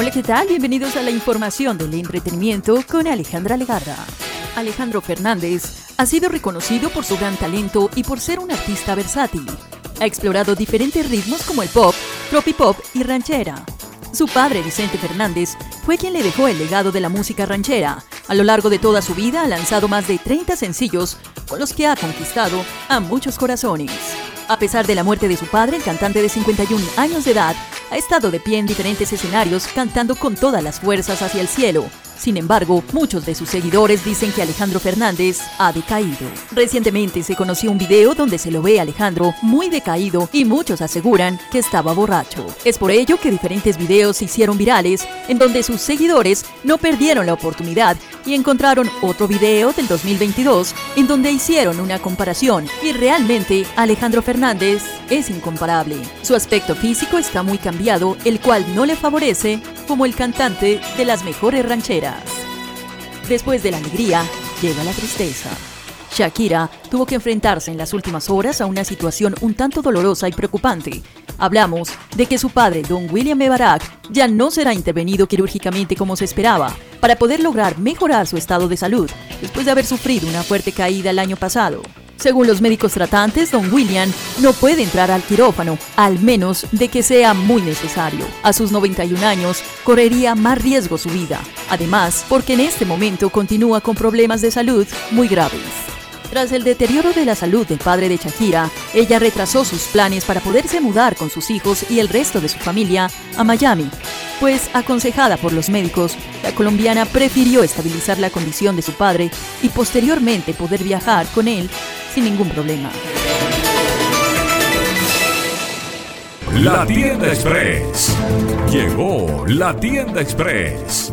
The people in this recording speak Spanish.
Hola, ¿qué tal? Bienvenidos a la información del entretenimiento con Alejandra Legarda. Alejandro Fernández ha sido reconocido por su gran talento y por ser un artista versátil. Ha explorado diferentes ritmos como el pop, tropipop y ranchera. Su padre, Vicente Fernández, fue quien le dejó el legado de la música ranchera. A lo largo de toda su vida ha lanzado más de 30 sencillos con los que ha conquistado a muchos corazones. A pesar de la muerte de su padre, el cantante de 51 años de edad ha estado de pie en diferentes escenarios cantando con todas las fuerzas hacia el cielo, sin embargo, muchos de sus seguidores dicen que Alejandro Fernández ha decaído. Recientemente se conoció un video donde se lo ve Alejandro muy decaído y muchos aseguran que estaba borracho. Es por ello que diferentes videos se hicieron virales en donde sus seguidores no perdieron la oportunidad y encontraron otro video del 2022 en donde hicieron una comparación y realmente Alejandro Fernández es incomparable. Su aspecto físico está muy cambiado, el cual no le favorece como el cantante de las mejores rancheras. Después de la alegría, llega la tristeza. Shakira tuvo que enfrentarse en las últimas horas a una situación un tanto dolorosa y preocupante. Hablamos de que su padre, don William E. ya no será intervenido quirúrgicamente como se esperaba, para poder lograr mejorar su estado de salud, después de haber sufrido una fuerte caída el año pasado. Según los médicos tratantes, don William no puede entrar al quirófano, al menos de que sea muy necesario. A sus 91 años, correría más riesgo su vida. Además, porque en este momento continúa con problemas de salud muy graves. Tras el deterioro de la salud del padre de Shakira, ella retrasó sus planes para poderse mudar con sus hijos y el resto de su familia a Miami, pues aconsejada por los médicos, la colombiana prefirió estabilizar la condición de su padre y posteriormente poder viajar con él sin ningún problema. La tienda express. Llegó la tienda express.